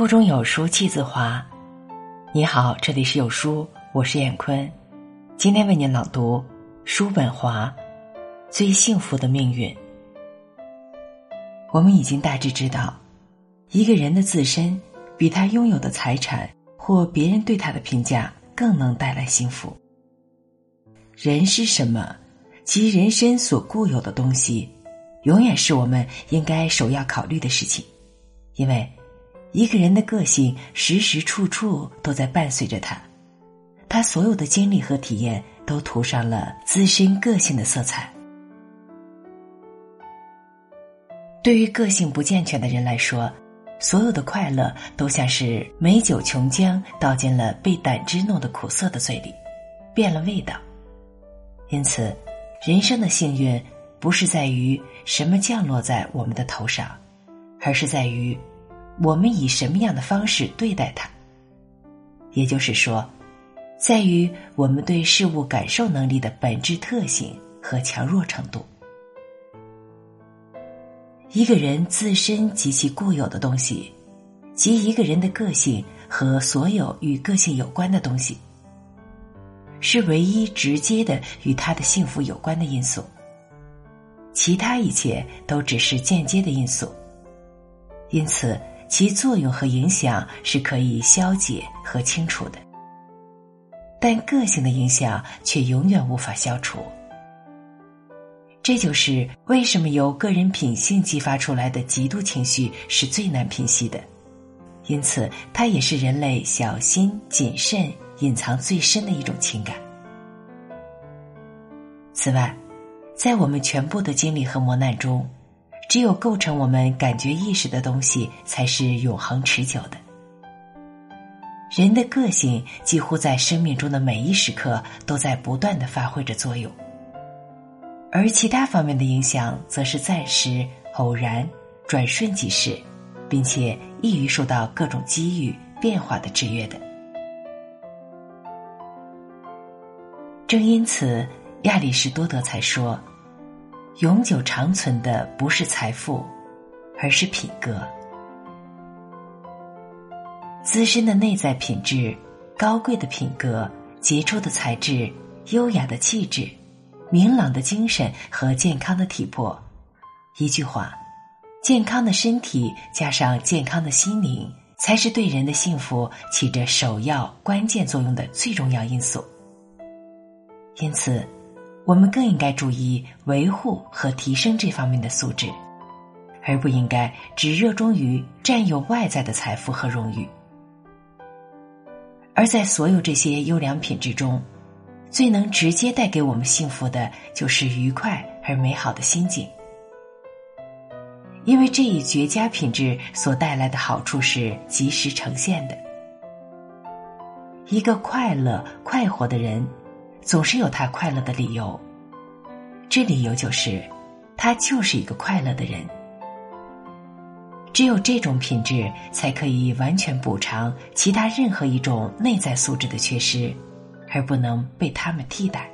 腹中有书气自华。你好，这里是有书，我是闫坤，今天为您朗读叔本华《最幸福的命运》。我们已经大致知道，一个人的自身比他拥有的财产或别人对他的评价更能带来幸福。人是什么？及人身所固有的东西，永远是我们应该首要考虑的事情，因为。一个人的个性时时处处都在伴随着他，他所有的经历和体验都涂上了自身个性的色彩。对于个性不健全的人来说，所有的快乐都像是美酒琼浆倒进了被胆汁弄得苦涩的嘴里，变了味道。因此，人生的幸运不是在于什么降落在我们的头上，而是在于。我们以什么样的方式对待它？也就是说，在于我们对事物感受能力的本质特性和强弱程度。一个人自身及其固有的东西，及一个人的个性和所有与个性有关的东西，是唯一直接的与他的幸福有关的因素。其他一切都只是间接的因素。因此。其作用和影响是可以消解和清除的，但个性的影响却永远无法消除。这就是为什么由个人品性激发出来的嫉妒情绪是最难平息的，因此它也是人类小心谨慎、隐藏最深的一种情感。此外，在我们全部的经历和磨难中。只有构成我们感觉意识的东西，才是永恒持久的。人的个性几乎在生命中的每一时刻都在不断的发挥着作用，而其他方面的影响则是暂时、偶然、转瞬即逝，并且易于受到各种机遇变化的制约的。正因此，亚里士多德才说。永久长存的不是财富，而是品格。自身的内在品质、高贵的品格、杰出的才智、优雅的气质、明朗的精神和健康的体魄。一句话，健康的身体加上健康的心灵，才是对人的幸福起着首要关键作用的最重要因素。因此。我们更应该注意维护和提升这方面的素质，而不应该只热衷于占有外在的财富和荣誉。而在所有这些优良品质中，最能直接带给我们幸福的，就是愉快而美好的心境。因为这一绝佳品质所带来的好处是及时呈现的。一个快乐、快活的人。总是有他快乐的理由，这理由就是，他就是一个快乐的人。只有这种品质，才可以完全补偿其他任何一种内在素质的缺失，而不能被他们替代。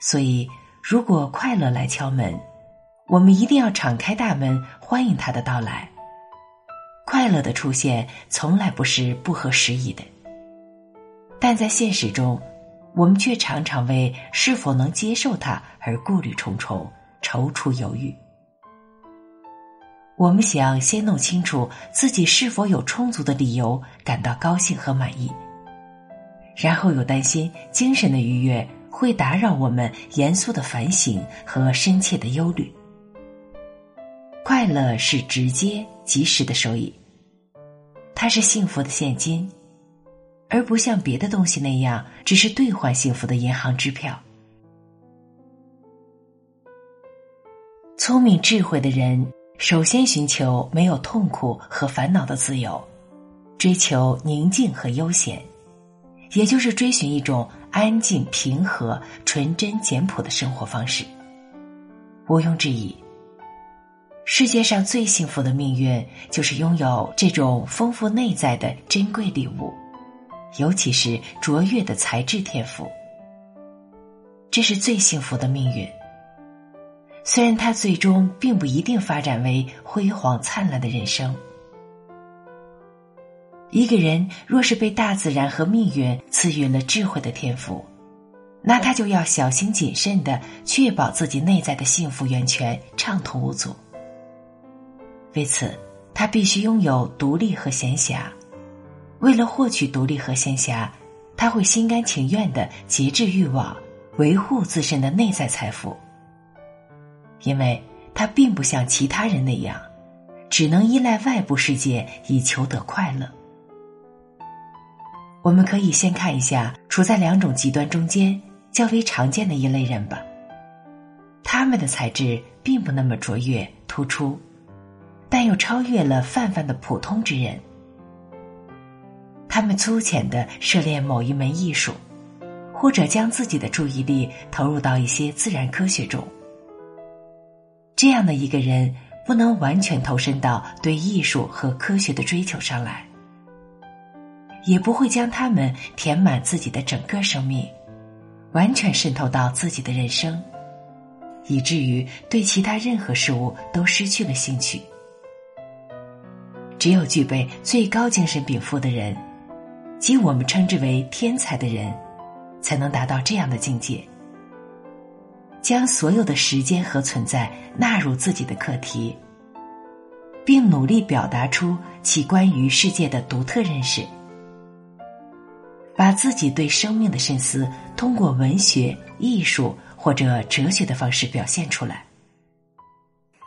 所以，如果快乐来敲门，我们一定要敞开大门欢迎他的到来。快乐的出现，从来不是不合时宜的。但在现实中，我们却常常为是否能接受它而顾虑重重、踌躇犹豫。我们想先弄清楚自己是否有充足的理由感到高兴和满意，然后又担心精神的愉悦会打扰我们严肃的反省和深切的忧虑。快乐是直接、及时的收益，它是幸福的现金。而不像别的东西那样，只是兑换幸福的银行支票。聪明智慧的人首先寻求没有痛苦和烦恼的自由，追求宁静和悠闲，也就是追寻一种安静、平和、纯真、简朴的生活方式。毋庸置疑，世界上最幸福的命运就是拥有这种丰富内在的珍贵礼物。尤其是卓越的才智天赋，这是最幸福的命运。虽然他最终并不一定发展为辉煌灿烂的人生，一个人若是被大自然和命运赐予了智慧的天赋，那他就要小心谨慎的确保自己内在的幸福源泉畅通无阻。为此，他必须拥有独立和闲暇。为了获取独立和闲暇，他会心甘情愿的节制欲望，维护自身的内在财富。因为他并不像其他人那样，只能依赖外部世界以求得快乐。我们可以先看一下处在两种极端中间较为常见的一类人吧。他们的才智并不那么卓越突出，但又超越了泛泛的普通之人。他们粗浅的涉猎某一门艺术，或者将自己的注意力投入到一些自然科学中。这样的一个人不能完全投身到对艺术和科学的追求上来，也不会将他们填满自己的整个生命，完全渗透到自己的人生，以至于对其他任何事物都失去了兴趣。只有具备最高精神禀赋的人，即我们称之为天才的人，才能达到这样的境界。将所有的时间和存在纳入自己的课题，并努力表达出其关于世界的独特认识，把自己对生命的深思通过文学、艺术或者哲学的方式表现出来。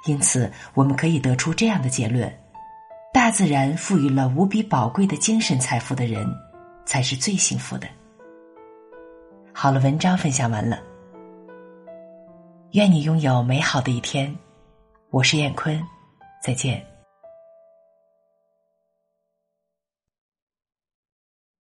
因此，我们可以得出这样的结论：大自然赋予了无比宝贵的精神财富的人，才是最幸福的。好了，文章分享完了。愿你拥有美好的一天，我是燕坤，再见。